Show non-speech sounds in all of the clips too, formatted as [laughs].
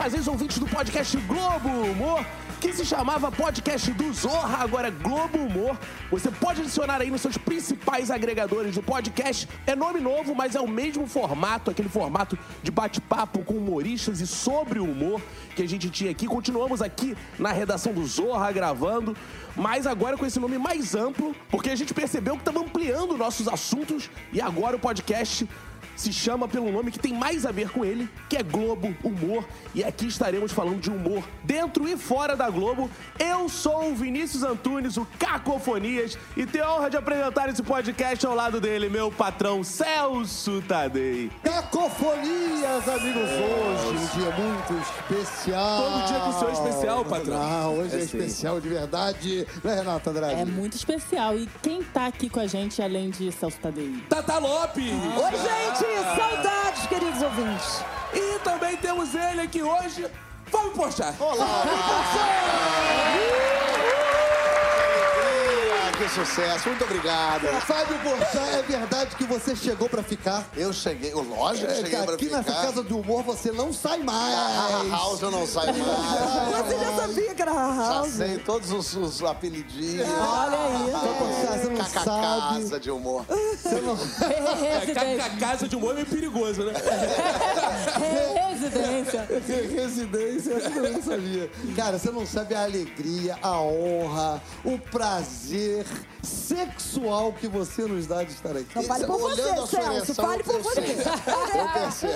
fazeis ouvintes do podcast Globo Humor, que se chamava Podcast do Zorra, agora é Globo Humor. Você pode adicionar aí nos seus principais agregadores do podcast. É nome novo, mas é o mesmo formato, aquele formato de bate-papo com humoristas e sobre o humor que a gente tinha aqui. Continuamos aqui na redação do Zorra gravando, mas agora com esse nome mais amplo, porque a gente percebeu que estamos ampliando nossos assuntos e agora o podcast se chama pelo nome que tem mais a ver com ele, que é Globo Humor. E aqui estaremos falando de humor dentro e fora da Globo. Eu sou o Vinícius Antunes, o Cacofonias, e tenho a honra de apresentar esse podcast ao lado dele, meu patrão Celso Tadei. Cacofonias, amigos, hoje um dia muito especial. Todo dia com o seu especial, patrão. Ah, hoje é, É especial de verdade. Não é, Renata Andrade? É muito especial. E quem tá aqui com a gente, além de Celso Tadei? Tata Lopes! Oi, gente! Saudades, queridos ouvintes! E também temos ele aqui hoje, Fábio Porchat. Ah, que sucesso, muito obrigado. [laughs] Fábio Porchat, é verdade que você chegou pra ficar? Eu cheguei, lógico que É, cheguei pra aqui ficar. nessa casa do humor você não sai Ah, mais. House eu não saio mais. Você já sabia que era Já House? sei todos os, os apelidinhos. Olha aí. Fábio Porchat, você não Caca sabe. casa de humor. Você não... [laughs] [laughs] É, casa de humor é meio perigoso, né? Residência. [laughs] Residência, eu não sabia. Cara, você não sabe a alegria, a honra, o prazer sexual que você nos dá de estar aqui. Não fale por você, Olhando Celso. Fale por você. Eu.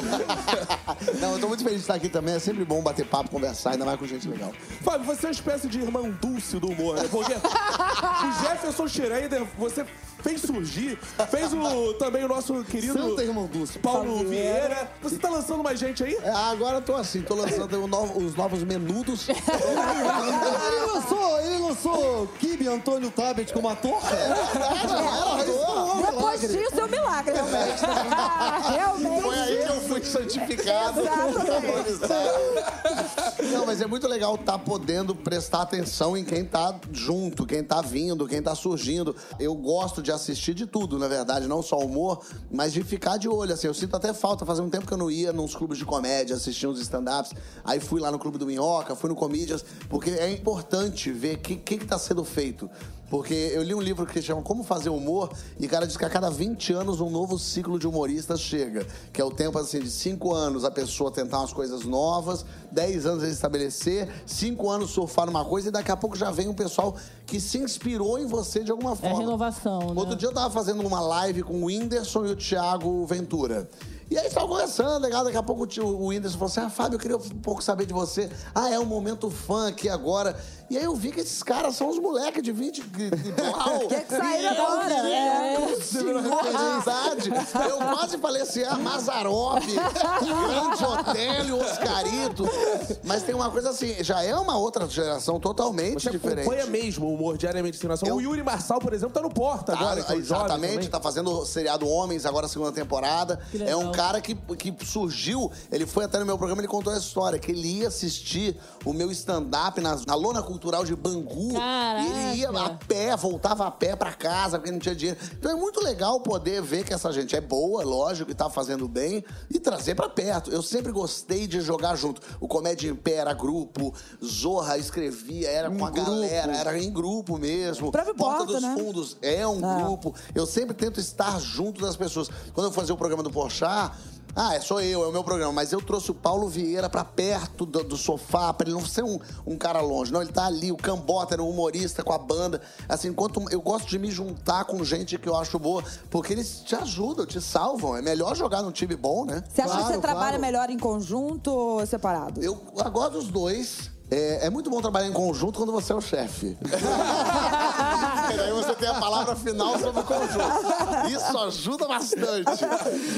[laughs] Não, eu tô muito feliz de estar aqui também. É sempre bom bater papo, conversar, ainda mais com gente legal. Fábio, você é uma espécie de irmão dulce do humor, né? Porque o [laughs] Jefferson Schroeder, você fez surgir, fez o, também o nosso querido Santa Irmão Dulce. Paulo Vieira. Você tá lançando mais gente aí? É, agora eu tô assim, tô lançando o novo- os novos menudos. [laughs] Ele lançou, ele lançou Kibe Antônio Tabet como ator? Depois disso é um milagre, realmente. realmente. Foi aí que eu fui santificado. Não, mas é muito legal estar podendo prestar atenção em quem tá junto, quem tá vindo, quem tá surgindo. Eu gosto de assistir de tudo, na verdade, não só humor, mas de ficar de olho, assim. Eu sinto até falta, fazia um tempo que eu não ia nos clubes de comédia, assistir uns stand-ups. Aí fui lá no Clube do Minhoca, fui no Comedians, porque é importante ver o que, que, que tá sendo feito. Porque eu li um livro que chama Como Fazer Humor, e o cara diz que a cada 20 anos um novo ciclo de humoristas chega. Que é o tempo assim de 5 anos a pessoa tentar umas coisas novas, 10 anos ele estabelecer, 5 anos surfar numa coisa, e daqui a pouco já vem um pessoal que se inspirou em você de alguma É forma. renovação, né? Outro dia eu tava fazendo uma live com o Whindersson e o Thiago Ventura. E aí estavam conversando, legal. Daqui a pouco o Whindersson falou assim: Ah, Fábio, eu queria um pouco saber de você. Ah, é um momento fã aqui agora. E aí eu vi que esses caras são os moleques de 20 de, de igual. [laughs] Que que saíram E eu agora, é. de idade. Eu quase falei assim: ah, Mazarop, Grande Otélio, Oscarito. Mas tem uma coisa assim: já é uma outra geração totalmente Você diferente. acompanha mesmo o humor diariamente sem noção. Eu- O Yuri Marçal, por exemplo, tá no Porta Tá, agora. que é exatamente, tá fazendo o seriado Homens, agora a segunda temporada. Que É um cara que, que surgiu, ele foi até no meu programa, ele contou essa história, que ele ia assistir o meu stand-up na, na lona cultural de Bangu. Caraca. E ele ia a pé, voltava a pé pra casa, porque não tinha dinheiro. Então é muito legal poder ver que essa gente é boa, lógico, que tá fazendo bem, e trazer pra perto. Eu sempre gostei de jogar junto. O Comédia em Pé era grupo, Zorra escrevia, era com a grupo. galera, era em grupo mesmo. Porta Porta, dos né? Fundos é um Ah. grupo. Eu sempre tento estar junto das pessoas. Quando eu fazia o programa do Porchat, ah, é só eu, é o meu programa. Mas eu trouxe o Paulo Vieira pra perto do, do sofá, pra ele não ser um, um cara longe. Não, ele tá ali, o Cambota era um humorista com a banda. Assim, enquanto eu gosto de me juntar com gente que eu acho boa, porque eles te ajudam, te salvam. É melhor jogar num time bom, né? Você acha que Claro, você trabalha claro. melhor em conjunto ou separado? Eu agora dos dois. É, é muito bom trabalhar em conjunto quando você é o chefe. [laughs] E daí você tem a palavra final sobre o conjunto. Isso ajuda bastante.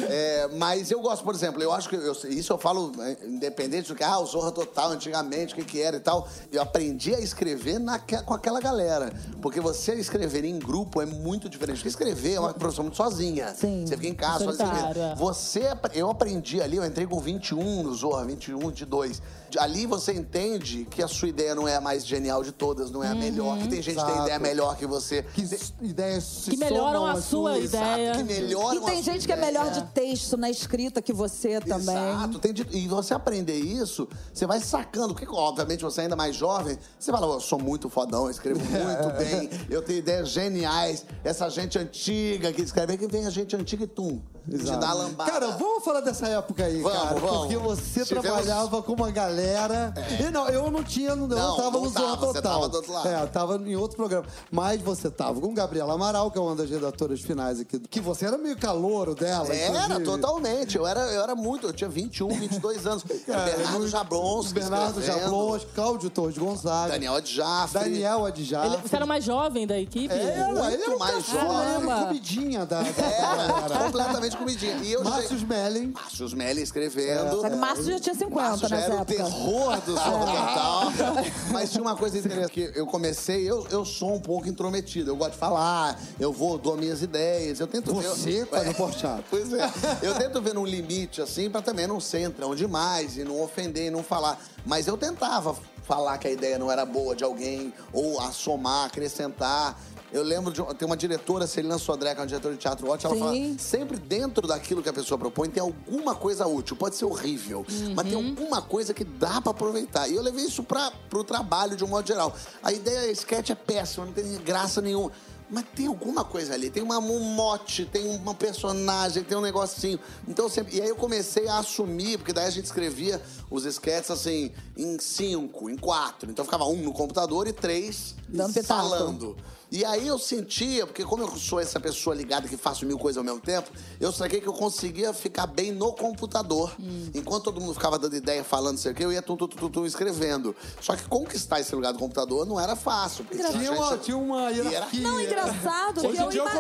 É, mas eu gosto, por exemplo, eu acho que eu- isso eu falo é, independente do que, ah, o Zorra Total, antigamente, o que, que era e tal. Eu aprendi a escrever naque- com aquela galera. Porque você escrever em grupo é muito diferente. Porque escrever é uma profissão muito sozinha. Sim. Você fica em casa, é. Você, eu aprendi ali, eu entrei com 21 no Zorra, 21 de 2. Ali você entende que a sua ideia não é a mais genial de todas, não é a melhor. Que tem gente que tem Exato. ideia melhor que você. Que as ideias se Que melhoram somam a às sua suas. ideia. que melhoram E tem a sua gente que é ideia. melhor de texto na escrita que você também. Exato. Tem de- e você aprender isso, você vai sacando. Porque, obviamente, você ainda mais jovem, você fala, eu sou muito fodão, eu escrevo [laughs] muito bem, eu tenho ideias geniais. Essa gente antiga que escreve, que vem a gente antiga e tum. Exato. a lambada. Cara, vamos falar dessa época aí, Vamos, cara. vamos. Porque você Tivemos- trabalhava com uma galera. E não, eu não tinha, eu não, Não, tava não no Zorra tava, você Total. tava do outro lado. É, eu tava em outro programa. Mas você tava com Gabriela Amaral, que é uma das redatoras finais aqui. Que você era meio calouro dela. Era, inclusive. totalmente. Eu era, eu era muito, eu tinha 21, 22 anos. [laughs] Cara, Bernardo muito- Jablonski Bernardo Jablonski, Cláudio Torres Gonzaga. Daniel Adjafre. Daniel Adjafre. Ele, você era mais jovem da equipe? Era, muito ele era mais jovem. comidinha da, da Era, galera. Comidinha. E eu Márcio Smelling. Márcio Smelly escrevendo. Só que Márcio já tinha 50 Márcio já nessa era o época. terror do Zorro Total. [laughs] Mas tinha uma coisa interessante que eu comecei, eu, eu sou um pouco intrometido. Eu gosto de falar, eu vou, dou minhas ideias. Eu tento ver. Você tá no Porchat. [laughs] Pois é. Eu tento ver num limite, assim, pra também não ser entrão demais e não ofender e não falar. Mas eu tentava falar que a ideia não era boa de alguém, ou assomar, acrescentar. Eu lembro de tem uma diretora, Celina Sodré, que é uma diretora de teatro ótima, ela Sim. fala, sempre dentro daquilo que a pessoa propõe tem alguma coisa útil. Pode ser horrível, mas tem alguma coisa que dá pra aproveitar. E eu levei isso pra, pro trabalho de um modo geral. A ideia, sketch é péssima, não tem graça nenhuma. Mas tem alguma coisa ali, tem uma, um mote, tem uma personagem, tem um negocinho. Então sempre. E aí eu comecei a assumir, porque daí a gente escrevia os sketches assim, em cinco, em quatro. Então ficava um no computador e três Dando pitaco. E aí eu sentia, porque como eu sou essa pessoa ligada que faço mil coisas ao mesmo tempo, eu saquei que eu conseguia ficar bem no computador. Enquanto todo mundo ficava dando ideia, falando, não sei o quê, eu ia tum, tum, tum, tum, escrevendo. Só que conquistar esse lugar do computador não era fácil. Porque Tinha a uma, gente- tinha uma hierarquia. Não, engraçado Hoje em dia é o ima-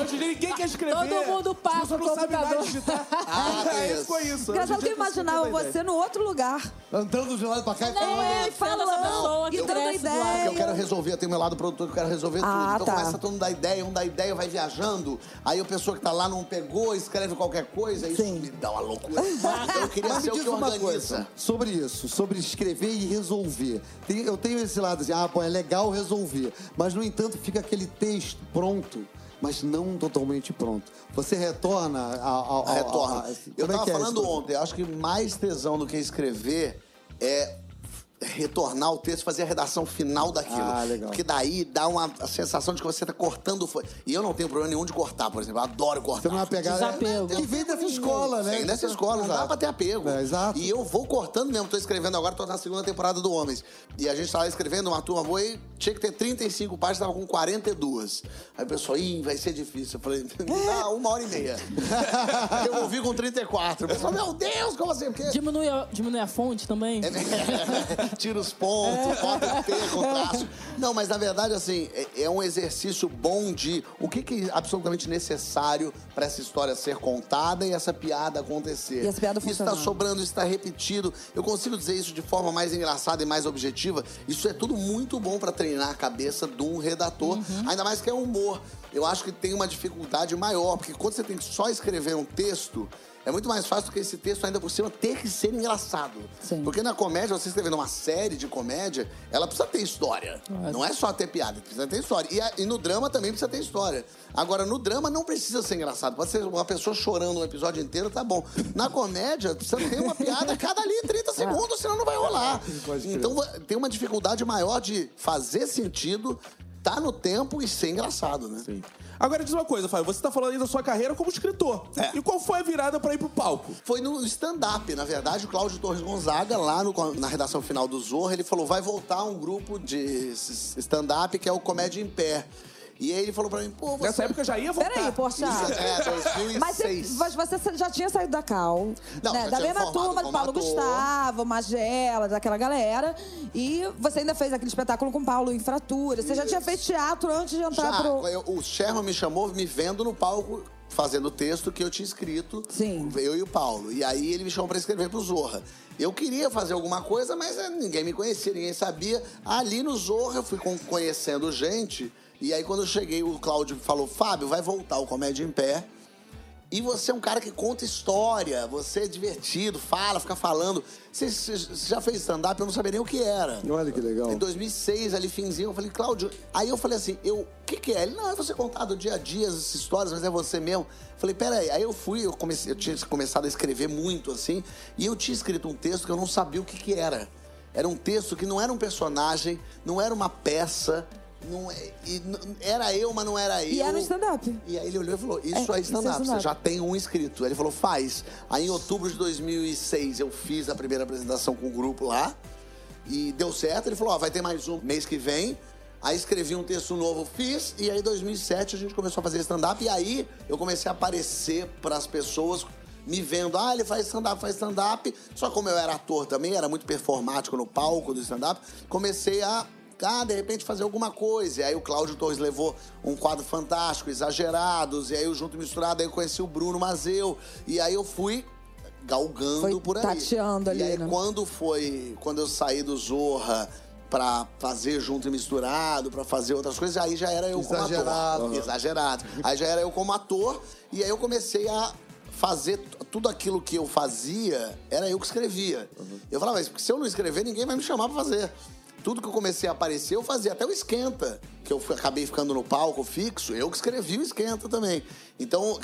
Hoje ninguém quer escrever. Todo mundo passa o computador. Ah, Aí isso. foi isso. Engraçado que eu você imaginava você no outro lugar. Andando de lado pra cá e falando. Não, É, falando, que e dando ideia. Eu quero resolver, eu tenho meu lado produtor que eu quero resolver tudo. Ah, então tá. começa todo mundo dar ideia, um dá ideia, vai viajando. Aí a pessoa que tá lá não pegou, escreve qualquer coisa, isso Sim. me dá uma loucura. Então eu queria Mas ser o que organiza. coisa sobre isso, sobre escrever e resolver. Tem- eu tenho esse lado assim, ah, pô, é legal resolver. Mas, no entanto, fica aquele texto pronto, mas não totalmente pronto. Você retorna ao. ao- ao- eu como é tava que é falando isso? ontem, acho que mais tesão do que escrever é retornar o texto, fazer a redação final daquilo. Ah, legal. Porque daí dá uma sensação de que você tá cortando. E eu não tenho problema nenhum de cortar, por exemplo. Eu adoro cortar. Você não vai pegar. Desapego. Que vem dessa escola, né? Vem dessa escola, não dá pra ter apego. É, exato. E eu vou cortando mesmo, tô escrevendo agora, tô na segunda temporada do Homens. E a gente tava escrevendo uma turma boa e tinha que ter 35 páginas, tava com 42. Aí o pessoal, ih, vai ser difícil. Eu falei, me [laughs] dá uma hora e meia. [laughs] eu ouvi com 34. O pessoal, meu Deus, como assim? Porque Diminui a, diminui a fonte também? [laughs] Tira os pontos, bota o com traço. Não, mas na verdade, assim, é, é um exercício bom de o que, que é absolutamente necessário para essa história ser contada e essa piada acontecer. E essa piada Isso está sobrando, isso está repetido. Eu consigo dizer isso de forma mais engraçada e mais objetiva. Isso é tudo muito bom para treinar a cabeça de um redator, ainda mais que é humor. Eu acho que tem uma dificuldade maior, porque quando você tem que só escrever um texto, é muito mais fácil do que esse texto ainda por cima ter que ser engraçado. Sim. Porque na comédia, você escrevendo uma série de comédia, ela precisa ter história. Não é só ter piada, precisa ter história. E, a- e no drama também precisa ter história. Agora, no drama não precisa ser engraçado. Pode ser uma pessoa chorando um episódio inteiro, tá bom. Na comédia, precisa ter uma piada a cada ali 30 segundos, senão não vai rolar. Então tem uma dificuldade maior de fazer sentido, tá no tempo e ser engraçado, né? Sim. Agora diz uma coisa, Fábio. Você tá falando aí da sua carreira como escritor. É. E qual foi a virada pra ir pro palco? Foi no stand-up, na verdade, o Cláudio Torres Gonzaga, lá no- na redação final do Zorra, ele falou: vai voltar um grupo de stand-up que é o Comédia em Pé. E aí ele falou pra mim, pô, você. Nessa época já ia voltar. Peraí, poxa. Isso, é, 2006. Mas você, mas você já tinha saído da Cal, Não, né? já da mesma turma do Paulo ator. Gustavo, Magela, daquela galera. E você ainda fez aquele espetáculo com Paulo em Fratura. Você já tinha feito teatro antes de entrar Já, pro. eu- o Sherman me chamou me vendo no palco fazendo o texto que eu tinha escrito. Sim. Eu e o Paulo. E aí ele me chamou pra escrever pro Zorra. Eu queria fazer alguma coisa, mas eh, ninguém me conhecia, ninguém sabia. Ali no Zorra eu fui con- conhecendo gente. E aí quando eu cheguei, o Cláudio falou: Fábio, vai voltar o Comédia em Pé. E você é um cara que conta história, você é divertido, fala, fica falando. Você, você já fez stand-up? Eu não sabia nem o que era. Olha que legal. Em 2006, ali, finzinho, eu falei, Cláudio... Aí eu falei assim, eu, o que que é? Ele, não, é você contar do dia a dia as histórias, mas é você mesmo. Falei, peraí. Aí eu fui, eu, comecei, eu tinha começado a escrever muito, assim, e eu tinha escrito um texto que eu não sabia o que que era. Era um texto que não era um personagem, não era uma peça, não, é- e era eu, mas não era eu. E era stand-up. E aí ele olhou e falou: Isso É, é, isso é stand-up, você stand-up. já tem um inscrito. Aí ele falou: Faz. Aí em outubro de 2006 eu fiz a primeira apresentação com o grupo lá e deu certo. Ele falou: Ó, vai ter mais um mês que vem. Aí escrevi um texto novo, fiz, e aí em 2007 a gente começou a fazer stand-up. E aí eu comecei a aparecer para as pessoas me vendo. Ah, ele faz stand-up, faz stand-up. Só como eu era ator também, era muito performático no palco do stand-up, comecei a ah, de repente fazer alguma coisa. E aí o Cláudio Torres levou um quadro fantástico, Exagerados, e aí o Junto e Misturado, aí eu conheci o Bruno Mazeu, e aí eu fui galgando Foi por aí. tateando ali, E aí né? quando foi, quando eu saí do Zorra pra fazer Junto e Misturado, pra fazer outras coisas, aí já era eu Exagerado. como ator. Exagerado. Aí já era eu como ator, e aí eu comecei a fazer tudo aquilo que eu fazia, era eu que escrevia. Eu falava, mas se eu não escrever, ninguém vai me chamar pra fazer. Tudo que eu comecei a aparecer, eu fazia. Até o Esquenta, que eu fui- acabei ficando no palco fixo, eu que escrevi o Esquenta também. Então,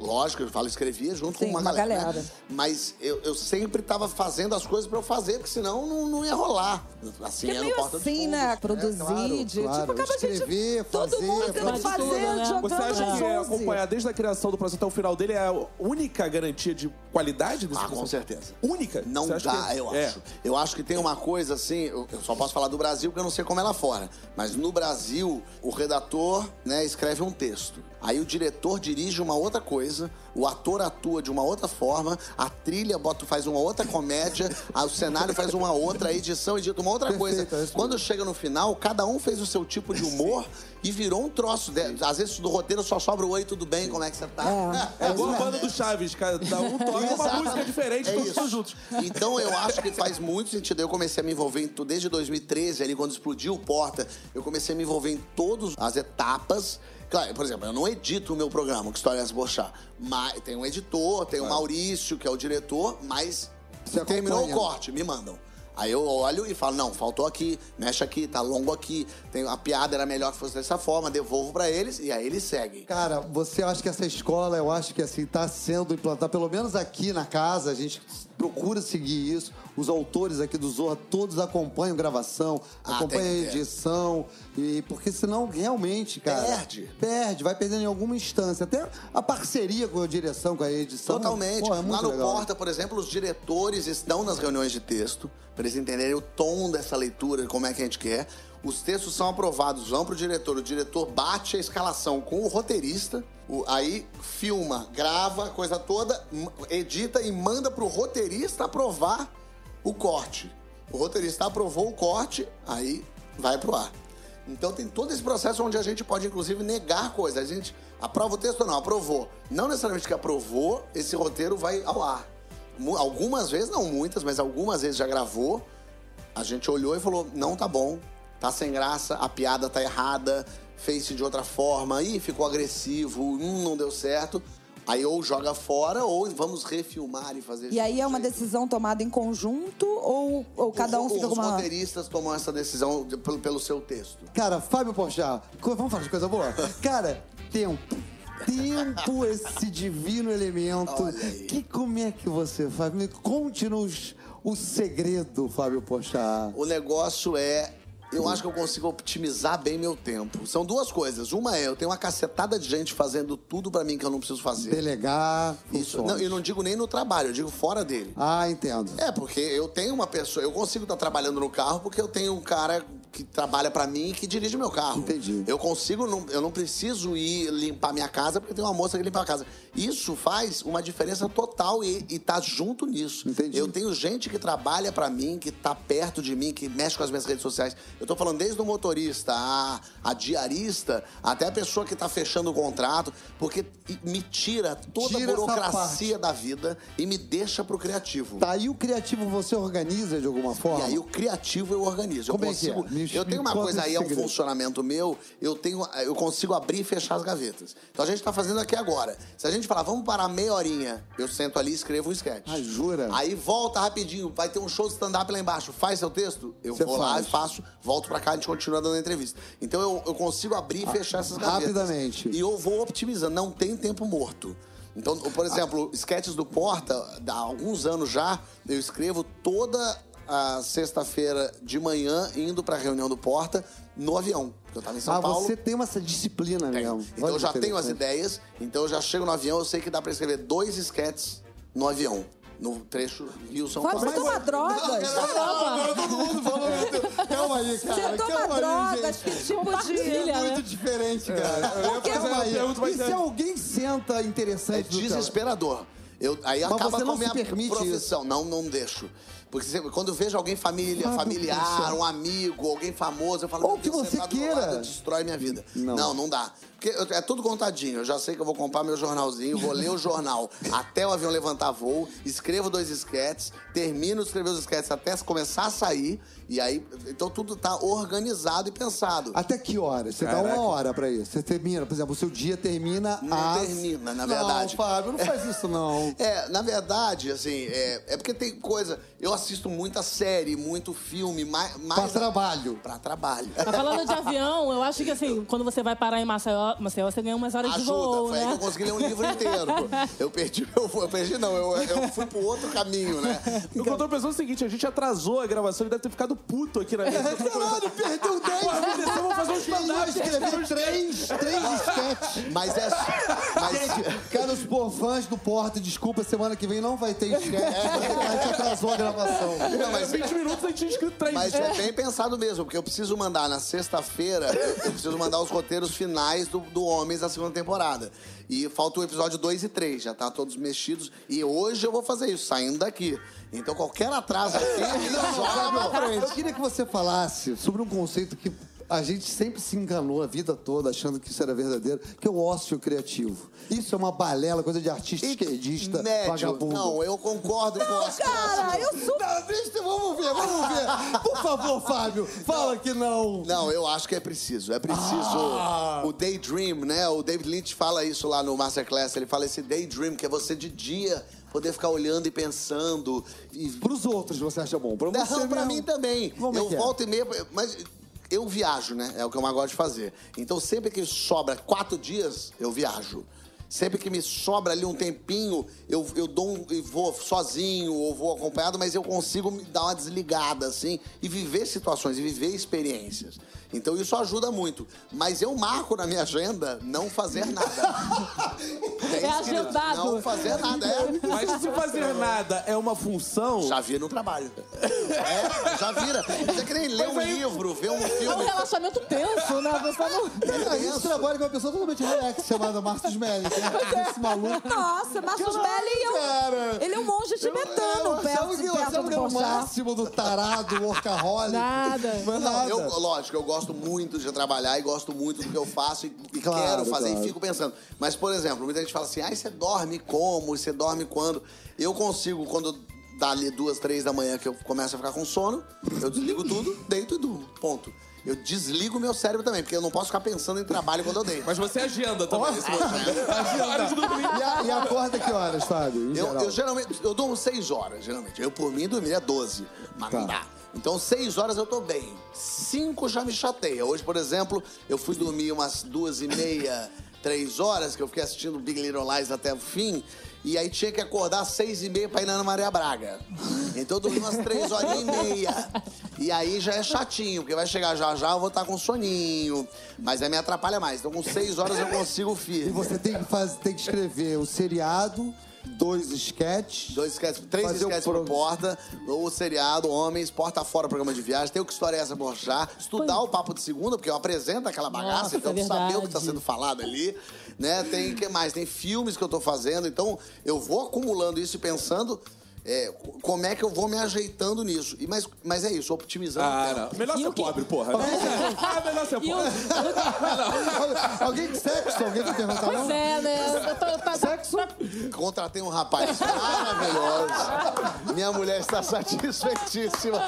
lógico, eu falo escrevia junto Sim, com uma, uma galera. galera. né? Mas eu, eu sempre tava fazendo as coisas pra eu fazer, porque senão não, não ia rolar. Assim, é era meio no porta assim, né? Produzir, claro, de, claro. tipo, acaba. Escrever, todo fazer, mundo tendo fazer fazer, tudo, né? jogando Você acha que 11. acompanhar desde a criação do processo até o final dele é a única garantia de qualidade desse Ah, com processo? certeza. Única? Não dá, que- eu é. acho. Eu acho que tem uma coisa assim, eu, eu só posso falar do Brasil porque eu não sei como é lá fora. Mas no Brasil, o redator né, escreve um texto. Aí o diretor dirige uma outra coisa, o ator atua de uma outra forma, a trilha bota, faz uma outra comédia, [laughs] o cenário faz uma outra, a edição edita uma outra Perfeito, coisa. é Quando chega no final, cada um fez o seu tipo de humor e virou um troço. Às vezes do roteiro só sobra o oi, tudo bem, como é que você tá? É [laughs] igual a banda do Chaves, cada um toca uma [laughs] música diferente, É todos isso. juntos. Então eu acho que faz muito sentido. Eu comecei a me envolver em tudo desde 2013, ali quando explodiu o Porta, eu comecei a me envolver em todas as etapas. Claro, por exemplo, eu não edito o meu programa, que História é Bochar. Mas tem um editor, tem o Maurício, que é o diretor, mas Você terminou o acompanha. corte, me mandam. Aí eu olho e falo, não, faltou aqui, mexe aqui, tá longo aqui, tem, a piada era melhor que fosse dessa forma, devolvo pra eles e aí eles seguem. Cara, você acha que essa escola, eu acho que assim, tá sendo implantada, pelo menos aqui na casa, a gente procura seguir isso. Os autores aqui do Zorra, todos acompanham gravação, Ah, acompanham a edição. E, porque senão, realmente, cara. Perde. Perde, vai perdendo em alguma instância. Até a parceria com a direção, com a edição. Totalmente. pô, é muito Lá no legal. Porta, por exemplo, os diretores estão nas reuniões de texto, para eles entenderem o tom dessa leitura, como é que a gente quer. Os textos são aprovados, vão pro diretor, o diretor bate a escalação com o roteirista, o- aí filma, grava coisa toda, edita e manda pro roteirista aprovar o corte. O roteirista aprovou o corte, aí vai pro ar. Então tem todo esse processo onde a gente pode, inclusive, negar coisas. A gente aprova o texto ou não, aprovou. Não necessariamente que aprovou, esse roteiro vai ao ar. Algumas vezes, não muitas, mas algumas vezes já gravou. A gente olhou e falou: não tá bom, tá sem graça, a piada tá errada, fez-se de outra forma, ih, ficou agressivo, hum, não deu certo. Aí ou joga fora ou vamos refilmar e fazer E aí é uma jeito. decisão tomada em conjunto ou, ou cada um Os- fica Os com uma... roteiristas tomam essa decisão de- pelo, pelo seu texto. Cara, Fábio Porchat, vamos falar de coisa boa? Cara, tempo. Tempo, esse divino elemento. Aí. Que, como é que você faz? Me Conte-nos o segredo, Fábio Porchat. O negócio é. Eu acho que eu consigo optimizar bem meu tempo. São duas coisas. Uma é, eu tenho uma cacetada de gente fazendo tudo pra mim que eu não preciso fazer. Delegar Isso. Não, eu não digo nem no trabalho, eu digo fora dele. Ah, entendo. É, porque eu tenho uma pessoa, eu consigo estar trabalhando no carro porque eu tenho um cara que trabalha pra mim e que dirige meu carro. Entendi. Eu consigo, não- eu não preciso ir limpar minha casa porque tem uma moça que limpa a casa. Isso faz uma diferença total e, e tá junto nisso. Entendi. Eu tenho gente que trabalha pra mim, que tá perto de mim, que mexe com as minhas redes sociais. Eu tô falando desde o motorista, a, a diarista, até a pessoa que tá fechando o contrato, porque me tira toda Tira a burocracia da vida e me deixa pro criativo. Tá aí o criativo você organiza de alguma E forma? aí o criativo eu organizo. Eu Como é que é? Eu tenho uma coisa aí, é um funcionamento meu, eu tenho, eu consigo abrir e fechar as gavetas. Então a gente tá fazendo aqui agora. Se a gente falar, vamos parar meia horinha, eu sento ali e escrevo um sketch. Ah, jura? Aí volta rapidinho, vai ter um show de stand-up lá embaixo, faz seu texto, eu Você vou lá faz. e faço, volto pra cá, a gente continua dando a entrevista. Então eu, eu consigo abrir e fechar essas gavetas. rapidamente. E eu vou optimizando, não tem tempo morto. Então, por exemplo, sketches do Porta, há alguns anos já, eu escrevo toda a sexta-feira de manhã indo pra reunião do Porta no avião. porque Eu tava em São Ah, Paulo. você tem uma essa disciplina Tenho. mesmo. Então eu já tenho as ideias, então eu já chego no avião, eu sei que dá pra escrever dois sketches no avião. No trecho Rio-São Paulo. você toma drogas? Agora todo mundo falou, meu Deus. Calma aí, cara. Você toma Calma aí, drogas? gente. Que tipo de... Compartilha, Muito né? diferente, cara. eu ia fazer uma aí. pergunta, mas E se é- alguém senta É interessante teu- desesperador. Eu, aí Mas acaba você com não a minha permite profissão. Não, não deixo. Porque quando eu vejo alguém família, Fábio, familiar, um amigo, alguém famoso, eu falo, Ou que Deus, você tá queira. lado, destrói minha vida. Não. Não, não, dá. Porque eu- é tudo contadinho. Eu já sei que eu vou comprar meu jornalzinho, vou ler o jornal [laughs] até o avião levantar voo, escrevo dois esquetes, termino de escrever os esquetes até começar a sair. E aí, então tudo tá organizado e pensado. Até que hora? Você dá uma hora pra isso. Você termina, por exemplo, o seu dia termina Não às... termina, na Não, verdade. Fábio, não faz isso não. [laughs] É, na verdade, assim, é, é porque tem coisa. Eu assisto muita série, muito filme, mais. mais Pra trabalho. Pra trabalho. Mas falando de avião, eu acho que assim, quando você vai parar em Maceió, Maceió você ganha umas horas de Ajuda, voo, foi aí que né? eu consegui ler um livro inteiro. Eu perdi [laughs] meu voo. Eu perdi, não, eu, eu fui pro outro caminho, né? O que eu tô pensando é o seguinte, a gente atrasou a gravação e deve ter ficado puto aqui na mesa. [laughs] Caralho, perdeu 10 Pô, aconteceu, vamos fazer um Ele stand-up. escrever três, três sketches. Mas é. Mas, Gente, caros pô, fãs do Porta, desculpa, semana que vem não vai ter sketch. A gente atrasou a gravação. [laughs] não, mas, 20 minutos a gente tinha escrito três. mas é bem pensado mesmo, porque eu preciso mandar na sexta-feira, eu preciso mandar os roteiros finais do, do Homens da segunda temporada. E falta o episódio 2 e 3, já tá todos mexidos. E hoje eu vou fazer isso, saindo daqui. Então qualquer atraso aqui, [laughs] joga pra frente. Eu queria que você falasse sobre um conceito que a gente sempre se enganou a vida toda achando que isso era verdadeiro, que é o ócio criativo. Isso é uma balela, coisa de artista esquerdista, Médio. vagabundo. Não, eu concordo com as Cara, eu sou... Não, deixa, vamos ver, vamos ver. Por favor, Fábio, fala que não. Não, eu acho que é preciso. É preciso. Ah. O daydream, né? O David Lynch fala isso lá no Masterclass. Ele fala esse daydream, que é você de dia poder ficar olhando e pensando. E... Pros outros você acha bom, pra você Não, pra mesmo. mim também. Como é eu é? volto e meia. Mas eu viajo, né? É o que eu mais gosto de fazer. Então sempre que sobra quatro dias, eu viajo. Sempre que me sobra ali um tempinho, eu, eu dou um, e vou sozinho ou vou acompanhado, mas eu consigo me dar uma desligada, assim, e viver situações, e viver experiências. Então isso ajuda muito. Mas eu marco na minha agenda não fazer nada. [laughs] É escrito, agendado. Não fazer nada, é. Mas se fazer nada é uma função. Já vira no trabalho. É, já vira. Isso é que nem ler um livro, ver um É um filme. relacionamento tenso, né? Você não... A gente trabalha com uma pessoa totalmente relax, chamada Marcos Smelly. Esse maluco. Nossa, Marcos Belli é um... Ele é um monge tibetano, perto, Sabe que, perto sabe do que é o Porchat. máximo do tarado, workaholic? Nada. É nada. Eu, lógico, eu gosto muito de trabalhar e gosto muito do que eu faço e, e Claro, quero fazer claro. e fico pensando. Mas, por exemplo, muita gente fala assim, ai, você dorme como? Você dorme quando? Eu consigo, quando dá ali duas, três da manhã que eu começo a ficar com sono, eu desligo tudo, deito e durmo. Ponto. Eu desligo meu cérebro também, porque eu não posso ficar pensando em trabalho quando eu deito. Mas você agenda também. esse momento. [laughs] Agenda. de dormir. E, a- e acorda que horas, Fábio? Eu, geral? eu geralmente, eu durmo seis horas, geralmente. Eu, por mim, dormiria 12, mas não Tá. dá. Então, seis horas eu tô bem. Cinco já me chateia. Hoje, por exemplo, eu fui dormir umas duas e meia, três horas, que eu fiquei assistindo Big Little Lies até o fim. E aí tinha que acordar às seis e meia pra ir na Ana Maria Braga. Então eu dormi umas três horas e meia. E aí já é chatinho, porque vai chegar já já, eu vou estar com soninho. Mas aí me atrapalha mais. Então com seis horas eu consigo E firme. você tem que, faz, tem que escrever o seriado, dois sketches. Dois sketches, três Fazer por pro- porta, o seriado, homens, porta fora, programa de viagem, tem o que história é essa Borjá, estudar o papo de segunda, porque eu apresento aquela bagaça, Nossa, então é saber o que está sendo falado ali, né? Tem o que mais? Tem filmes que eu tô fazendo, então eu vou acumulando isso e pensando é, como é que eu vou me ajeitando nisso. E, mas, mas é isso, optimizando o Ah, tempo. não. Melhor E ser o que- pobre, porra. [laughs] Ah, melhor ser E o... pobre. [laughs] Alguém de sexo? Alguém vai perguntar, não? Pois é, né? tô- tá- Sexo? Contratei um rapaz maravilhoso. Minha mulher está satisfeitíssima.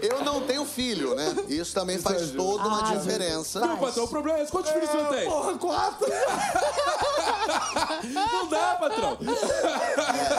Eu não tenho filho, né? Isso também faz toda uma Ah, diferença. Não, patrão, o problema é esse. Quantos filhos você tem? Porra, quatro! [laughs] Não dá, patrão.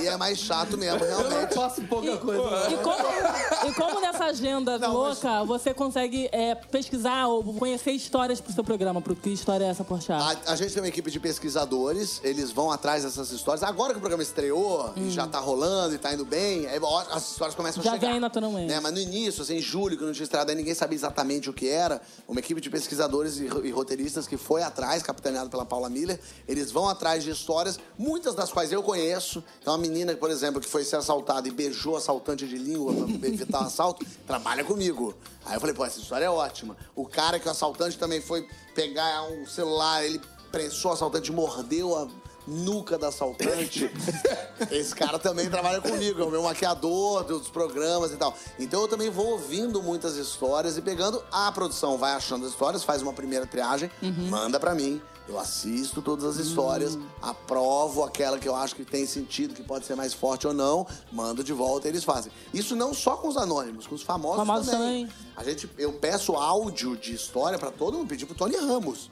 Aí é mais chato mesmo, Eu não realmente. [laughs] faço pouca coisa. E como, e como nessa agenda Não, louca você consegue é, pesquisar ou conhecer histórias pro seu programa? Pro que história é essa, Porchat? A, a gente tem uma equipe de pesquisadores, eles vão atrás dessas histórias. Agora que o programa estreou e já tá rolando e tá indo bem, aí, ó, as histórias começam Hum. Já a chegar. vem naturalmente. Né? Mas no início, assim, em julho, que não tinha estreado, aí ninguém sabia exatamente o que era. Uma equipe de pesquisadores e, e roteiristas que foi atrás, capitaneado pela Paula Miller, eles vão atrás de histórias, muitas das quais eu conheço. Então, uma menina, por exemplo, que foi ser assaltada e beijou assaltante de língua pra [laughs] evitar o assalto, trabalha comigo. Aí eu falei, pô, essa história é ótima. O cara que o assaltante também foi pegar um celular, ele prensou o assaltante, mordeu a nuca da assaltante. [laughs] Esse cara também trabalha comigo, é o meu maquiador dos programas e tal. Então eu também vou ouvindo muitas histórias e pegando a produção, vai achando as histórias, faz uma primeira triagem, manda pra mim. Eu assisto todas as histórias, aprovo aquela que eu acho que tem sentido, que pode ser mais forte ou não, mando de volta e eles fazem. Isso não só com os anônimos, com os famosos, Famosos também. também. A gente, eu peço áudio de história pra todo mundo, pedi pro Tony Ramos.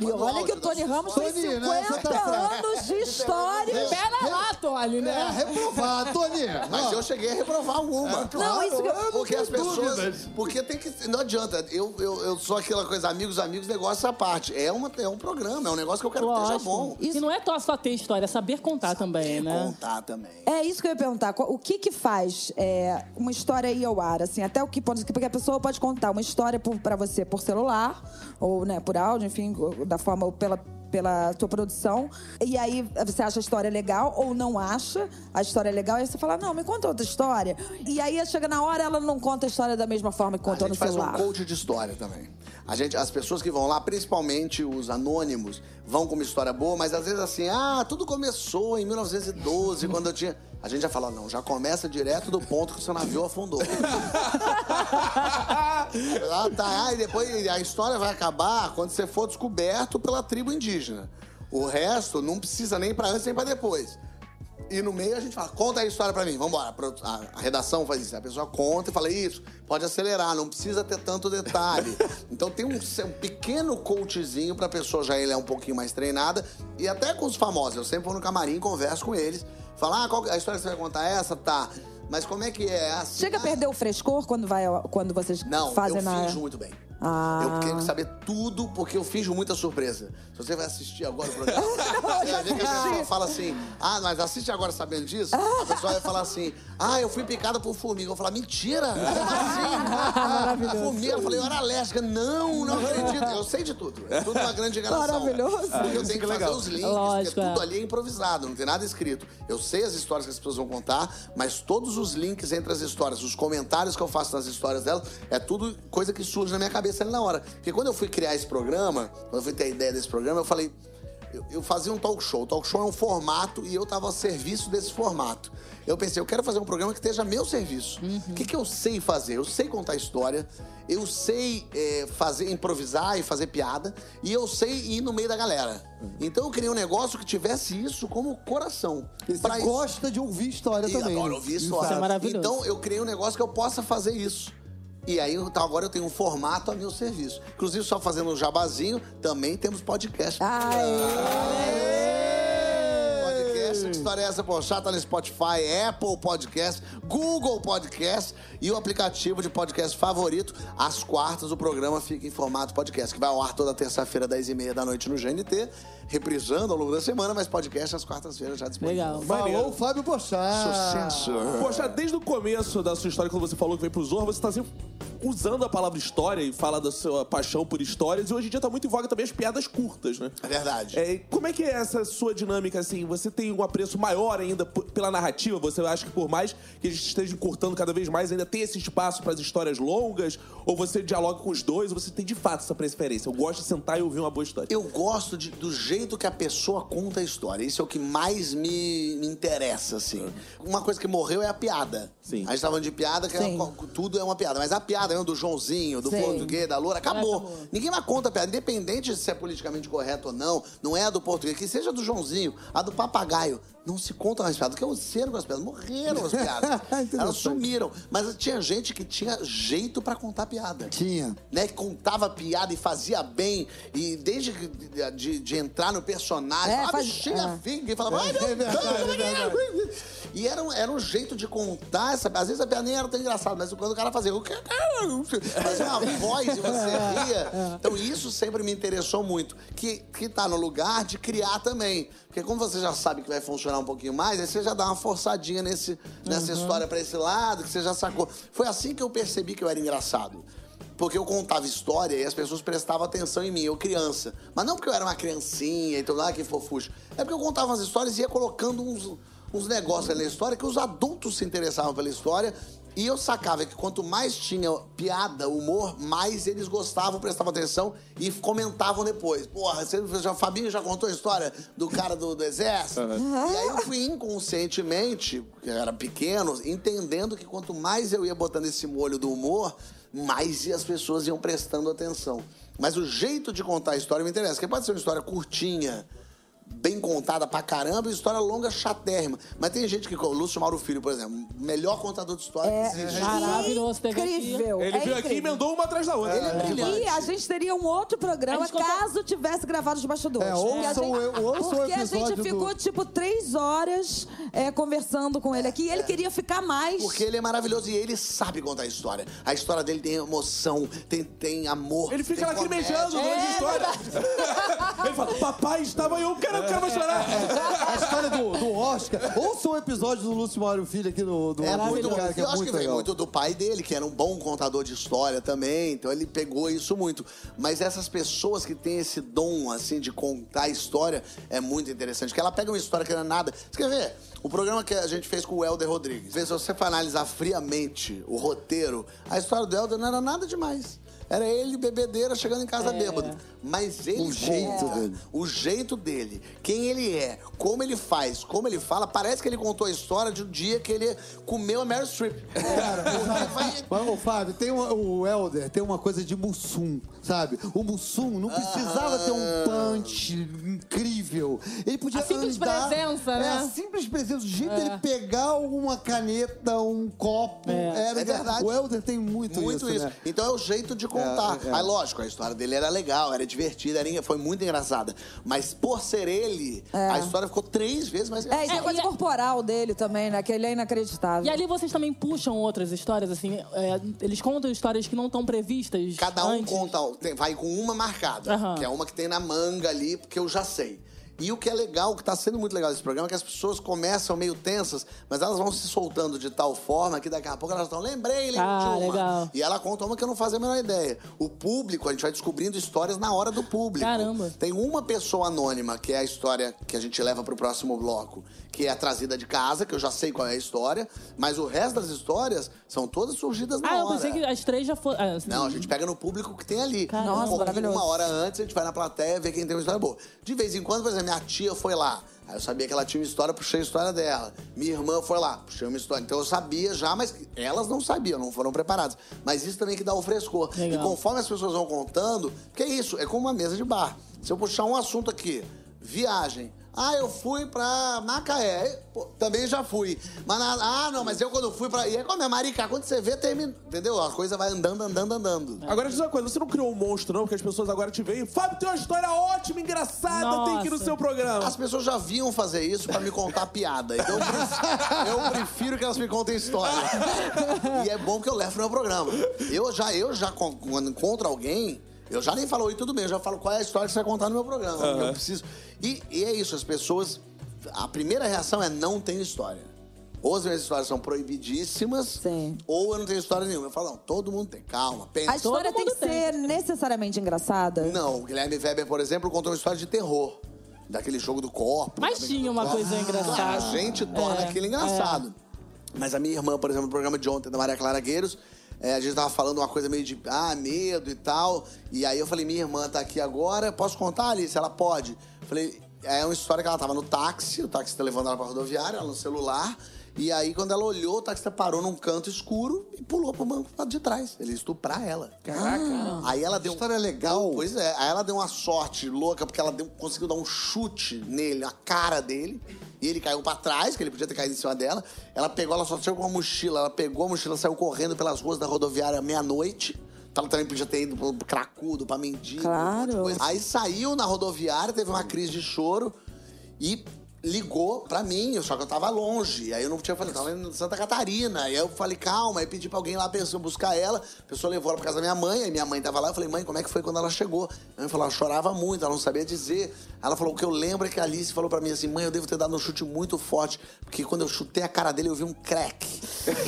E olha que o Tony Ramos tem Tony, né? 50 Você tá anos de história. Pera lá, Tony, É, né? reprovar, Tony. [laughs] Mas eu cheguei a reprovar alguma. Não, isso que eu- Porque as pessoas. dúvidas. Porque tem que. Não adianta. Eu, eu, eu sou aquela coisa, amigos, amigos, negócio à parte. É, uma, é um programa, é um negócio que eu quero que esteja bom. Lógico. E não é só só ter história, é saber contar também, né? Contar também. É isso que eu ia perguntar. O que que faz é, uma história ir ao ar? Assim, até o que pode... Porque a pessoa pode contar uma história pra você por celular, ou né, por áudio, enfim, da forma pela pela tua produção, e aí você acha a história legal ou não acha a história legal, e aí você fala, não, me conta outra história. E aí chega na hora, ela não conta a história da mesma forma que A contou no gente faz um celular. coach de história também. A gente, as pessoas que vão lá, principalmente os anônimos, vão com uma história boa, mas às vezes assim, ah, tudo começou em 1912, quando eu tinha. A gente já fala, não, já começa direto do ponto que o seu navio afundou. [laughs] ah, tá. Ah, e depois a história vai acabar quando você for descoberto pela tribo indígena. O resto não precisa nem pra antes nem pra depois. E no meio a gente fala, conta a história pra mim, vambora. Pro- A, a redação faz isso. A pessoa conta e fala, isso, pode acelerar, não precisa ter tanto detalhe. [laughs] então tem um, um pequeno coachzinho pra pessoa já ele é um pouquinho mais treinada. E até com os famosos, eu sempre vou no camarim, converso com eles. Falo, ah, qual, a história que você vai contar é essa? Tá. Mas como é que é? Assim, Chega a perder o frescor quando, vai, quando vocês Não, fazem eu na... finjo muito bem. Ah. Eu quero saber tudo porque eu finjo muita surpresa. Se você vai assistir agora o programa, [laughs] você vai ver que a pessoa fala assim: Ah, mas assiste agora sabendo disso. A pessoa vai falar assim: Ah, eu fui picada por formiga. Eu vou falar: Mentira! [laughs] Como assim? Formiga. Eu falei: Eu era alérgica. Não, não acredito. Eu sei de tudo. É tudo uma grande enganação. Maravilhoso. Porque eu tenho que fazer os links, Lógico, porque é. tudo ali é improvisado, não tem nada escrito. Eu sei as histórias que as pessoas vão contar, mas todos os links entre as histórias, os comentários que eu faço nas histórias delas, é tudo coisa que surge na minha cabeça ali na hora. Porque quando eu fui criar esse programa, quando eu fui ter a ideia desse programa, eu falei. Eu, eu fazia um talk show. O talk show é um formato e eu estava a serviço desse formato. Eu pensei, eu quero fazer um programa que esteja a meu serviço. O que, que eu sei fazer? Eu sei contar história, eu sei é, fazer, improvisar e fazer piada, e eu sei ir no meio da galera. Então eu criei um negócio que tivesse isso como coração. E você Pra isso- gosta de ouvir história e também. adoro ouvir história. Isso é maravilhoso. Então eu criei um negócio que eu possa fazer isso. E aí, então, agora eu tenho um formato a meu serviço. Inclusive, só fazendo um jabazinho, também temos podcast. Podcast, que história é essa, Pochá? Tá no Spotify, Apple Podcast, Google Podcast e o aplicativo de podcast favorito. Às quartas, o programa fica em formato podcast, que vai ao ar toda terça-feira, 10h30 da noite no GNT, reprisando ao longo da semana, mas podcast às quartas-feiras já disponível. Legal. Falou o Fábio Pochá. Sucesso! Poxa, desde o começo da sua história, quando você falou que veio pro Zorra, você tá sempre usando a palavra história e fala da sua paixão por histórias. E hoje em dia tá muito em voga também as piadas curtas, né? É verdade. É, como é que é essa sua dinâmica, assim? Você tem um apreço maior ainda pela narrativa? Você acha que por mais que a gente esteja encurtando cada vez mais, ainda tem esse espaço para as histórias longas? Ou você dialoga com os dois? Ou você tem de fato essa preferência? Eu gosto de sentar e ouvir uma boa história. Eu gosto de- do jeito que a pessoa conta a história. Isso é o que mais me, me interessa, assim. Uma coisa que morreu é a piada. Sim. A gente tava falando de piada, que é- tudo é uma piada. Mas a piada, lembra do Joãozinho, do Sim. português, da loura, acabou. acabou. Ninguém mais conta piada, independente de se é politicamente correto ou não, não é a do português, que seja do Joãozinho, a do papagaio. Não se conta mais piadas, porque aconteceram com as piadas, morreram as piadas. [laughs] Elas Interessante. sumiram. Mas tinha gente que tinha jeito pra contar piada. Tinha. Né, que contava piada e fazia bem. E desde de, de- de entrar no personagem, É, falava, faz- bichinha é. fica, e falava, ai meu É verdade, Deus, é é é?" E era, um- era um jeito de contar essa Às vezes a piada nem era tão engraçada, mas quando o cara fazia, fazia uma voz e você [laughs] ria. Então isso sempre me interessou muito. Que, que tá no lugar de criar também. Porque como você já sabe que vai funcionar um pouquinho mais, aí você já dá uma forçadinha nesse, nessa história pra esse lado, que você já sacou. Foi assim que eu percebi que eu era engraçado. Porque eu contava história e as pessoas prestavam atenção em mim, eu criança. Mas não porque eu era uma criancinha e tudo lá, que fofuxo. É porque eu contava as histórias e ia colocando uns, uns negócios ali na história que os adultos se interessavam pela história. E eu sacava que quanto mais tinha piada, humor, mais eles gostavam, prestavam atenção e comentavam depois. Porra, você, já, o Fabinho já contou a história do cara do, do exército? E aí eu fui inconscientemente, eu era pequeno, entendendo que quanto mais eu ia botando esse molho do humor, mais as pessoas iam prestando atenção. Mas o jeito de contar a história me interessa, porque pode ser uma história curtinha, bem contada pra caramba, e história longa, chatérrima. Mas tem gente que, o Lúcio Mauro Filho, por exemplo, melhor contador de história que existe. Maravilhoso, teve aqui. Incrível. Ele é veio aqui e emendou uma atrás da outra. Ele é brilhante. E a gente teria um outro programa gente conta- caso tivesse gravado os bastidores. É, ouçam gente, o- ouçam o porque a gente do- ficou, tipo, três horas é, conversando com ele aqui e ele queria ficar mais. Porque ele é maravilhoso e ele sabe contar a história. A história dele tem emoção, tem, tem amor. Ele fica lacrimejando durante a É história. [laughs] Ele fala, papai estava eu, quero, quero mais chorar. [laughs] A história do, do Oscar. Ouça o episódio do Lúcio Mário Filho aqui no, do É muito bom. cara, que é eu acho muito que vem legal. muito do pai dele, que era um bom contador de história também. Então ele pegou isso muito. Mas essas pessoas que têm esse dom, assim, de contar história, é muito interessante. Que ela pega uma história que não é nada. Você quer ver? O programa que a gente fez com o Helder Rodrigues. Se você for analisar friamente o roteiro, a história do Helder não era nada demais. Era ele, bebedeira, chegando em casa bêbado. Mas ele O jeito conta, dele. o jeito dele, quem ele é, como ele faz, como ele fala, parece que ele contou a história de um dia que ele comeu a Meryl Streep. Vai- [laughs] Mas, ô, Fábio, tem uma- o Helder tem uma coisa de Mussum, sabe? O Mussum não precisava ter um punch incrível. Ele podia A simples andar- presença, É, né? a simples presença. O jeito É. dele pegar uma caneta, um copo. É. Era É verdade. O Helder tem muito, Muito isso. né? Então é o jeito de contar. É, é. Aí, lógico, a história dele era legal, era divertida, era, foi muito engraçada. Mas por ser ele, a história ficou três vezes mais É, e engraçada. a coisa e a- corporal dele também, né? Que ele é inacreditável. E ali vocês também puxam outras histórias, assim, é, eles contam histórias que não estão previstas. Cada um antes. conta, tem- vai com uma marcada, Aham. que é uma que tem na manga ali, porque eu já sei. E o que é legal, o que tá sendo muito legal desse programa, é que as pessoas começam meio tensas, mas elas vão se soltando de tal forma que daqui a pouco elas estão, lembrei, lembrei Ah, de uma. legal. E ela conta uma que eu não fazia a menor ideia. O público, a gente vai descobrindo histórias na hora do público. Caramba. Tem uma pessoa anônima, que é a história que a gente leva pro próximo bloco, que é a trazida de casa, que eu já sei qual é a história, mas o resto das histórias são todas surgidas na Ah, eu hora. pensei que as três já foram. Ah, Não, a gente pega no público que tem ali. Caramba. Um Nossa, pouquinho, maravilhoso. Uma hora antes, a gente vai na plateia ver quem tem uma história boa. De vez em quando, por exemplo, minha tia foi lá. Aí eu sabia que ela tinha uma história, puxei a história dela. Minha irmã foi lá, puxei uma história. Então eu sabia já, mas elas não sabiam, não foram preparadas. Mas isso também que dá o frescor. Legal. E conforme as pessoas vão contando, que é isso, é como uma mesa de bar. Se eu puxar um assunto aqui, viagem. Ah, eu fui pra Macaé. Pô, também já fui. Mas na- ah, não, mas eu quando fui pra. E é como é Maricá, quando você vê, termina. Entendeu? A coisa vai andando, andando, andando. Agora diz uma coisa, você não criou um monstro, não? Porque as pessoas agora te veem. Fábio tem uma história ótima, engraçada, tem que ir no Nossa. seu programa. As pessoas já viam fazer isso pra me contar piada. Então eu prefiro, eu prefiro que elas me contem história. E é bom que eu levo pro meu programa. Eu já, eu já quando encontro alguém, eu já nem falo, oi, tudo bem, eu já falo qual é a história que você vai contar no meu programa. Eu preciso. E, e é isso, as pessoas. A primeira reação é não tem história. Ou as minhas histórias são proibidíssimas, Sim. ou eu não tenho história nenhuma. Eu falo, não, todo mundo tem, calma, pensa. A história tem que tem. ser necessariamente engraçada? Não, o Guilherme Weber, por exemplo, contou uma história de terror. Daquele jogo do corpo. Mas tinha uma coisa A engraçada. gente torna É, aquilo engraçado. Mas a minha irmã, por exemplo, no programa de ontem da Maria Clara Gueiros, é, a gente tava falando uma coisa meio de ah, medo e tal. E aí eu falei, minha irmã tá aqui agora, posso contar, Alice? Ela pode. Falei, é uma história que ela tava no táxi, o táxi tá levando ela pra rodoviária, ela no celular. E aí, quando ela olhou, o taxista parou num canto escuro e pulou pro banco lá de trás. Ele ia estuprar ela. Caraca. Aí ela deu. História legal. Pois é, aí ela deu uma sorte louca, porque ela deu- conseguiu dar um chute nele, na cara dele. E ele caiu pra trás, que ele podia ter caído em cima dela. Ela pegou, ela só saiu com uma mochila. Ela pegou a mochila, saiu correndo pelas ruas da rodoviária meia-noite. Ela também podia ter ido pro cracudo, pra mendigo. Claro. um monte de coisa. Aí saiu na rodoviária, teve uma crise de choro e ligou pra mim, só que eu tava longe. Aí eu não tinha falado, tava em Santa Catarina. Aí eu falei, calma, aí pedi pra alguém lá pessoa, buscar ela. A pessoa levou ela pra casa da minha mãe, aí minha mãe tava lá. Eu falei, mãe, como é que foi quando ela chegou? A mãe falou, ela chorava muito, ela não sabia dizer. Ela falou, o que eu lembro é que a Alice falou pra mim assim, mãe, eu devo ter dado um chute muito forte, porque quando eu chutei a cara dele, eu vi um crack.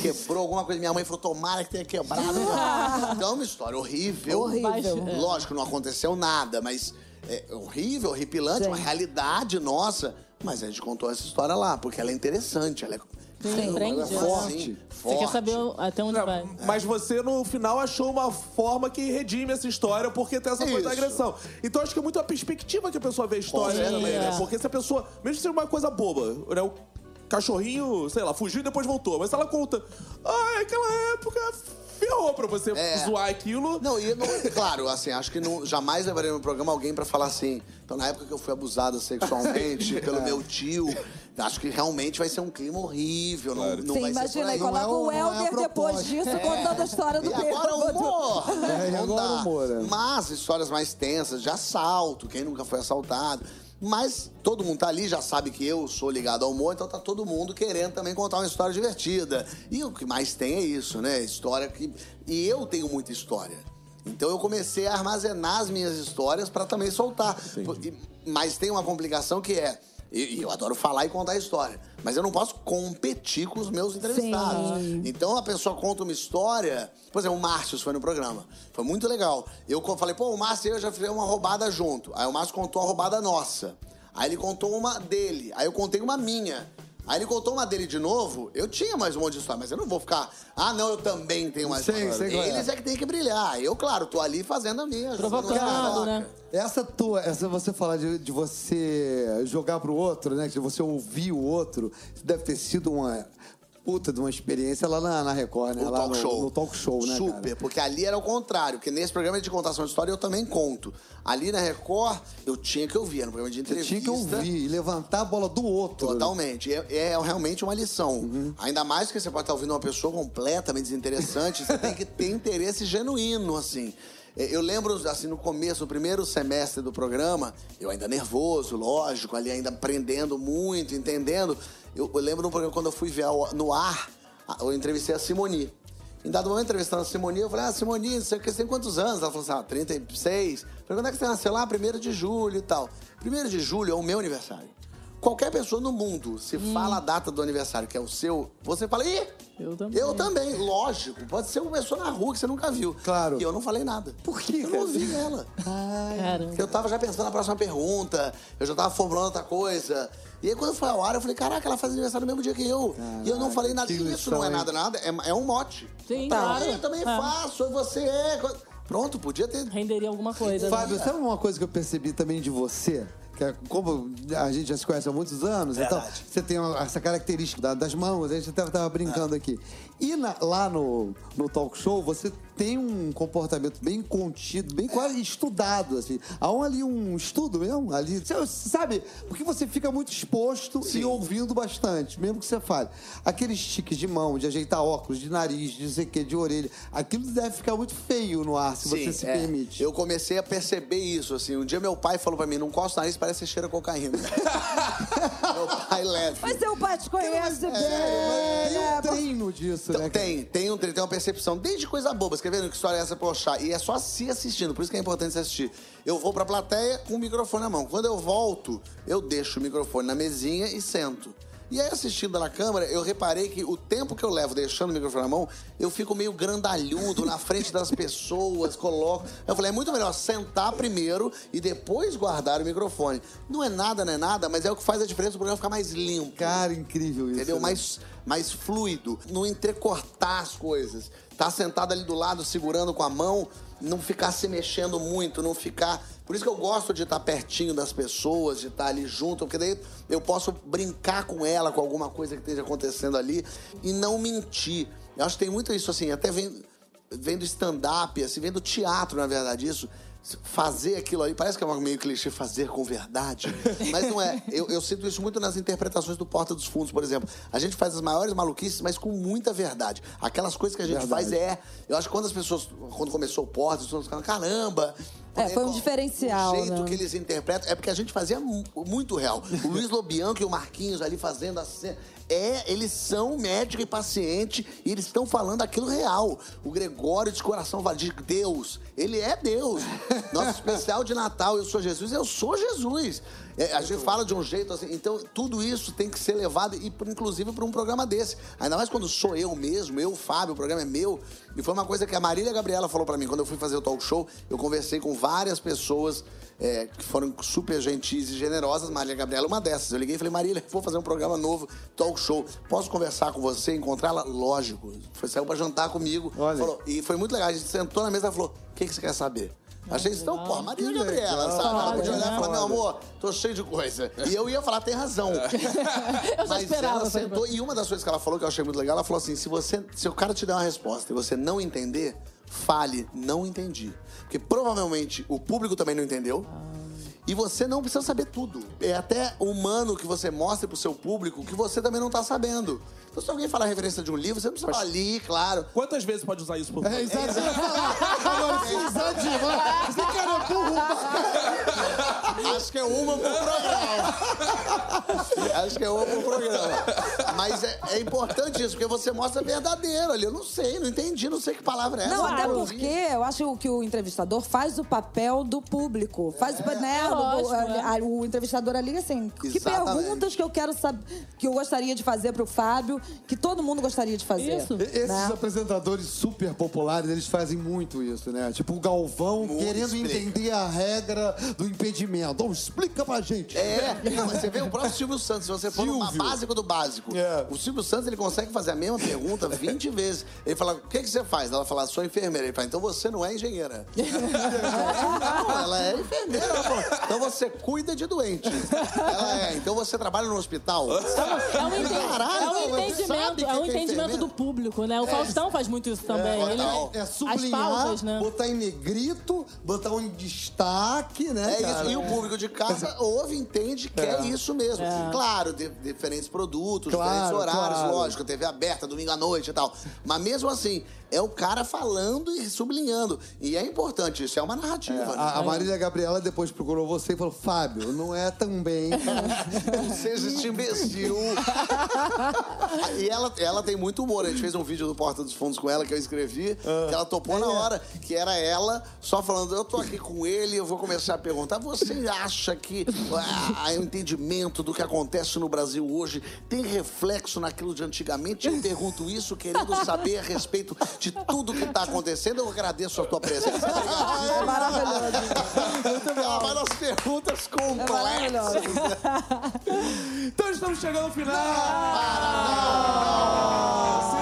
Quebrou alguma coisa. Minha mãe falou, tomara que tenha quebrado. [laughs] então é uma história horrível. Horrível. Lógico, não aconteceu nada, mas é horrível, horripilante, uma realidade nossa. Mas a gente contou essa história lá, porque ela é interessante, ela é, Sim, prende, ela é né? forte. Você forte. quer saber até onde vai. Mas você, no final, achou uma forma que redime essa história, porque tem essa coisa da Isso. agressão. Então, acho que é muito a perspectiva que a pessoa vê a história também, né? É. Porque se a pessoa, mesmo sendo uma coisa boba, né? O cachorrinho, sei lá, fugiu e depois voltou. Mas se ela conta, ah, aquela época ferrou pra você É. zoar aquilo. Não, e não, claro, assim, acho que não, jamais levaria no programa alguém pra falar assim. Então, na época que eu fui abusada sexualmente [laughs] pelo meu tio, acho que realmente vai ser um clima horrível. Não, não Sim, vai imagina, ser por aí aí. coloca Não é o o- não é a Helder depois proposta. disso, contando a história do E agora o bêbado. humor. É, e Não agora dá. o humor, é. Mas histórias mais tensas, de assalto, quem nunca foi assaltado. Mas todo mundo tá ali, já sabe que eu sou ligado ao humor, então tá todo mundo querendo também contar uma história divertida. E o que mais tem é isso, né? História que. E eu tenho muita história. Então eu comecei a armazenar as minhas histórias pra também soltar. E- Mas tem uma complicação que é. E e eu adoro falar e contar a história. Mas eu não posso competir com os meus entrevistados. Então a pessoa conta uma história. Por exemplo, o Márcio foi no programa. Foi muito legal. Eu falei, pô, o Márcio e eu já fizemos uma roubada junto. Aí o Márcio contou uma roubada nossa. Aí ele contou uma dele. Aí eu contei uma minha. Aí ele contou uma dele de novo, eu tinha mais um monte de história, mas eu não vou ficar. Ah, não, eu também tenho mais Sei, história. sei é. Eles é que tem que brilhar. Eu, claro, tô ali fazendo a minha. Provocando, jogando né? Essa tua, essa você falar de, de você jogar pro outro, né? De você ouvir o outro, deve ter sido uma puta de uma experiência lá na, na Record, né? O lá talk no, show. no talk show, né? Super, cara? porque ali era o contrário, porque nesse programa de contação de história eu também conto. Ali na Record, eu tinha que ouvir, era um programa de entrevista. tinha que ouvir e levantar a bola do outro. né? Totalmente. É, é realmente uma lição. Uhum. Ainda mais que você pode estar ouvindo uma pessoa completamente desinteressante, você tem que ter interesse genuíno, assim. É, Eu lembro, assim, no começo, no primeiro semestre do programa, eu ainda nervoso, lógico, ali ainda aprendendo muito, entendendo. Eu, eu lembro no programa, quando eu fui ver no ar, eu entrevistei a Simoni. Em dado momento, entrevistando a Simoni, eu falei, ah, Simoni, não sei o que, você tem quantos anos? Ela falou assim, ah, 36. Eu falei, quando é que você nasceu lá? 1 de julho e tal. 1 de julho é o meu aniversário. Qualquer pessoa no mundo, se fala a data do aniversário, que é o seu, você fala, ih, Eu também. eu também, lógico. Pode ser uma pessoa na rua que você nunca viu. Claro. E eu não falei nada. Por quê, Eu não ouvi ela. Cara, Eu tava já pensando na próxima pergunta, eu já tava formulando outra coisa. E aí quando foi ao ar, eu falei, caraca, ela faz aniversário no mesmo dia que eu. e eu não falei nada. que Isso não é nada, nada. É, é um mote. Sim, Tá, claro. Eu também É. faço, você é. Pronto, podia ter. renderia alguma coisa. né? Fábio, sabe uma coisa que eu percebi também de você? Que é, como a gente já se conhece há muitos anos, então Verdade. você tem uma- essa característica da- das mãos, a gente até tava brincando aqui. E na- lá no, no talk show, você tem um comportamento bem contido, bem quase estudado, assim. Há um, ali um estudo mesmo, ali, você sabe? Porque você fica muito exposto e ouvindo bastante, mesmo que você fale. Aqueles tiques de mão, de ajeitar óculos, de nariz, de não sei o quê, de orelha, aquilo deve ficar muito feio no ar, se você Sim, se é. permite. Eu comecei a perceber isso, assim. Um dia meu pai falou pra mim, não costa o nariz, parece que você cheira cocaína. [laughs] meu pai leve. Mas seu pai te conhece bem. Tem né? um treino disso, Então, né? cara? tem, tem, um, tem uma percepção, desde coisa boba, escrevendo que história é essa pra achar. E é só se assistindo, por isso que é importante se assistir. Eu vou pra plateia com o microfone na mão. Quando eu volto, eu deixo o microfone na mesinha e sento. E aí, assistindo na câmera, eu reparei que o tempo que eu levo deixando o microfone na mão, eu fico meio grandalhudo na frente das pessoas, coloco. Eu falei, é muito melhor sentar primeiro e depois guardar o microfone. Não é nada, não é nada, mas é o que faz a diferença do programa ficar mais limpo. Cara, incrível isso. Entendeu? né? Mais, mais fluido, não entrecortar as coisas. Tá sentado ali do lado, segurando com a mão. Não ficar se mexendo muito, não ficar. Por isso que eu gosto de estar pertinho das pessoas, de estar ali junto, porque daí eu posso brincar com ela, com alguma coisa que esteja acontecendo ali e não mentir. Eu acho que tem muito isso assim, até vendo, vendo stand-up, assim, vendo teatro, na verdade, isso. Fazer aquilo aí, parece que é meio clichê, fazer com verdade. [laughs] Mas não é. Eu, eu sinto isso muito nas interpretações do Porta dos Fundos, por exemplo. A gente faz as maiores maluquices, mas com muita verdade. Aquelas coisas que a gente Verdade. faz é. Eu acho que quando as pessoas. Quando começou o Porta, as pessoas ficaram, caramba! É, foi um o- diferencial, O jeito né? que eles interpretam é porque a gente fazia mu- muito real. O Luiz Lobianco e o Marquinhos ali fazendo a cena. É, eles são médico e paciente e eles estão falando aquilo real. O Gregório de coração vale de Deus. Ele é Deus. Nosso especial de Natal, eu sou Jesus, eu sou Jesus. É, a gente fala de um jeito assim. Então, tudo isso tem que ser levado, e, inclusive, para um programa desse. Ainda mais quando sou eu mesmo, eu, Fábio, o programa é meu. E foi uma coisa que a Marília Gabriela falou para mim. Quando eu fui fazer o talk show, eu conversei com várias pessoas é, que foram super gentis e generosas. Marília Gabriela é uma dessas. Eu liguei e falei, Marília, vou fazer um programa novo, talk show. Posso conversar com você, encontrá-la? Lógico. Foi, saiu pra jantar comigo. Falou- e foi muito legal. A gente sentou na mesa e falou, o que, que você quer saber? Achei isso tão, pô, Maria Gabriela, sabe? Ela podia olhar e falar, meu amor, tô cheio de coisa. E eu ia falar, tem razão. [laughs] Eu já Mas esperava. ela sentou e uma das coisas que ela falou que eu achei muito legal, ela falou assim: se você, se o cara te der uma resposta e você não entender, fale, não entendi. Porque provavelmente o público também não entendeu. E você não precisa saber tudo. É até humano que você mostre pro seu público que você também não tá sabendo. Então, se alguém falar a referência de um livro, você não precisa falar ali, claro. Quantas vezes pode usar isso por É, exato. [laughs] Você falar. Agora, se usar demais, esse cara é burro. [laughs] Acho que é uma por programa. Acho que é uma por programa. Mas é, é importante isso, porque você mostra verdadeiro ali. Eu não sei, não entendi, não sei que palavra é essa. Não, até porque eu acho que o entrevistador faz o papel do público. Faz o né, do- lógico, a- é. a- o entrevistador ali, assim, que Exatamente. perguntas que eu quero saber, que eu gostaria de fazer pro Fábio, que todo mundo gostaria de fazer. Isso. Esses né? apresentadores super populares, eles fazem muito isso, né? Tipo o Galvão Muito querendo explica. entender a regra do impedimento. Oh, explica pra gente. É, você vê o próprio Silvio Santos, se você for no básico do básico. É. O Silvio Santos, ele consegue fazer a mesma pergunta 20 vezes. Ele fala, o que, que você faz? Ela fala, sou enfermeira. Ele fala, então você não é engenheira. não, [laughs] ela é enfermeira. Ela fala, então você cuida de doente. Ela é, então você trabalha no hospital. É um, ente- Caralho, é um entendimento, é um é entendimento enfermeiro? do público, né? O Faustão faz muito isso também. Ele, total. É as sublinhar, pausas, né? botar em negrito, botar um destaque, né? É cara? isso. E o público de casa ouve, entende, que é, isso mesmo. Claro, de- diferentes produtos, Claro, diferentes horários, claro. lógico, TV aberta, domingo à noite e tal. Mas mesmo assim, é o cara falando e sublinhando. E é importante isso, é uma narrativa. né? A, a Marília Gabriela depois procurou você e falou: Fábio, não é também. Não [laughs] seja este imbecil. [laughs] e ela, ela tem muito humor. A gente fez um vídeo do Porta dos Fundos com ela que eu escrevi, que ela topou na hora, que era ela só falando: Eu tô aqui com ele, eu vou começar a perguntar. Você acha que ah, o entendimento do que acontece no Brasil hoje tem reflexo naquilo de antigamente? Eu pergunto isso querendo saber a respeito de tudo que tá acontecendo. Eu agradeço a tua presença. [laughs] É maravilhoso. Ela vai nas perguntas É complexas. maravilhoso. [laughs] Então estamos chegando ao final! Estamos chegando ao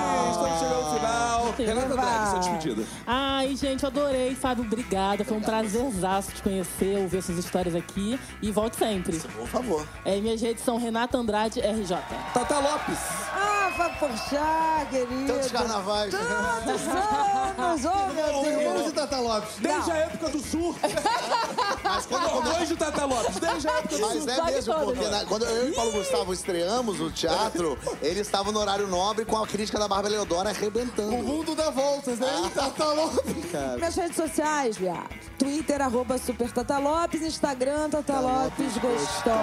Renata Drag, sua despedida. Ai, gente, adorei. Fábio, obrigada. Foi um prazerzaço te conhecer, ouvir essas histórias aqui. E volte sempre. Por favor. É, minhas redes são Renata Andrade RJ. Tata Lopes. Ah, Fábio Porchat, querido. Tantos carnavais. Tantos anos, oh meu Vamos Deus. de Tata Lopes. Desde a época do surf. [laughs] Mas quando Depois do Tata Lopes. Desde a época do Mas surf. é Sabe mesmo, porque na- quando eu e o Paulo Gustavo estreamos o teatro, ele estava no horário nobre com a crítica da Bárbara Leodora O arrebentando. Mundo dá voltas, né? Tata Lopes, cara. Minhas redes sociais, viado. Twitter, arroba Super Tata Lopes. Instagram, Tata Lopes Gostosa.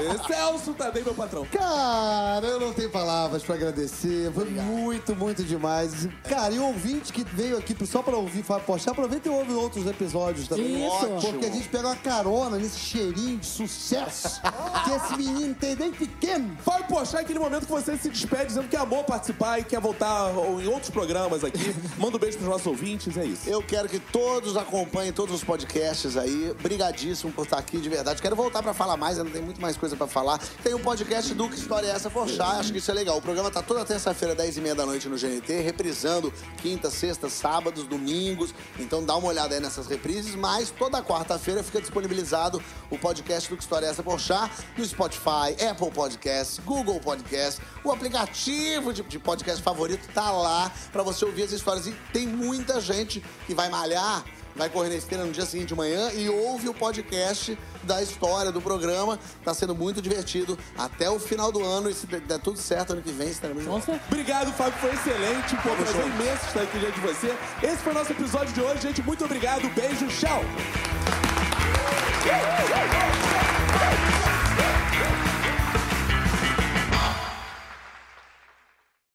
Ê, Celso Tadei, meu patrão. Cara, eu não tenho palavras pra agradecer. Foi muito, muito demais. Cara, e o ouvinte que veio aqui só pra ouvir Fábio Pochá, aproveita e ouve outros episódios também. Isso. Ótimo. Porque a gente pega uma carona nesse cheirinho de sucesso [laughs] que esse menino tem desde pequeno. Vai puxar aquele momento que você se despede dizendo que amou participar e quer voltar em outros programas aqui. [laughs] Manda um beijo pros nossos ouvintes. é isso. Eu quero que todos acompanhem todos os podcasts aí. Brigadíssimo por estar aqui, de verdade. Quero voltar pra falar mais, ainda tem muito mais coisa pra falar. Tem o podcast do Que História é Essa Forchar, acho que isso é legal. O programa tá toda terça-feira, 10 e meia da noite no GNT, reprisando quinta, sexta, sábados, domingos. Então dá uma olhada aí nessas reprises, mas toda quarta-feira fica disponibilizado o podcast do Que História é Essa Forchar no Spotify, Apple Podcasts, Google Podcasts, o aplicativo de, de podcast favorito tá lá pra você ouvir as histórias. E tem muita gente que vai malhar, vai correr na esteira no dia seguinte de manhã e ouve o podcast da história do programa. Tá sendo muito divertido até o final do ano. E se der tudo certo, ano que vem estaremos de volta. Obrigado, Fábio, foi excelente. Pô, Tamo prazer imenso estar aqui diante de você. Esse foi o nosso episódio de hoje, gente. Muito obrigado, beijo, tchau.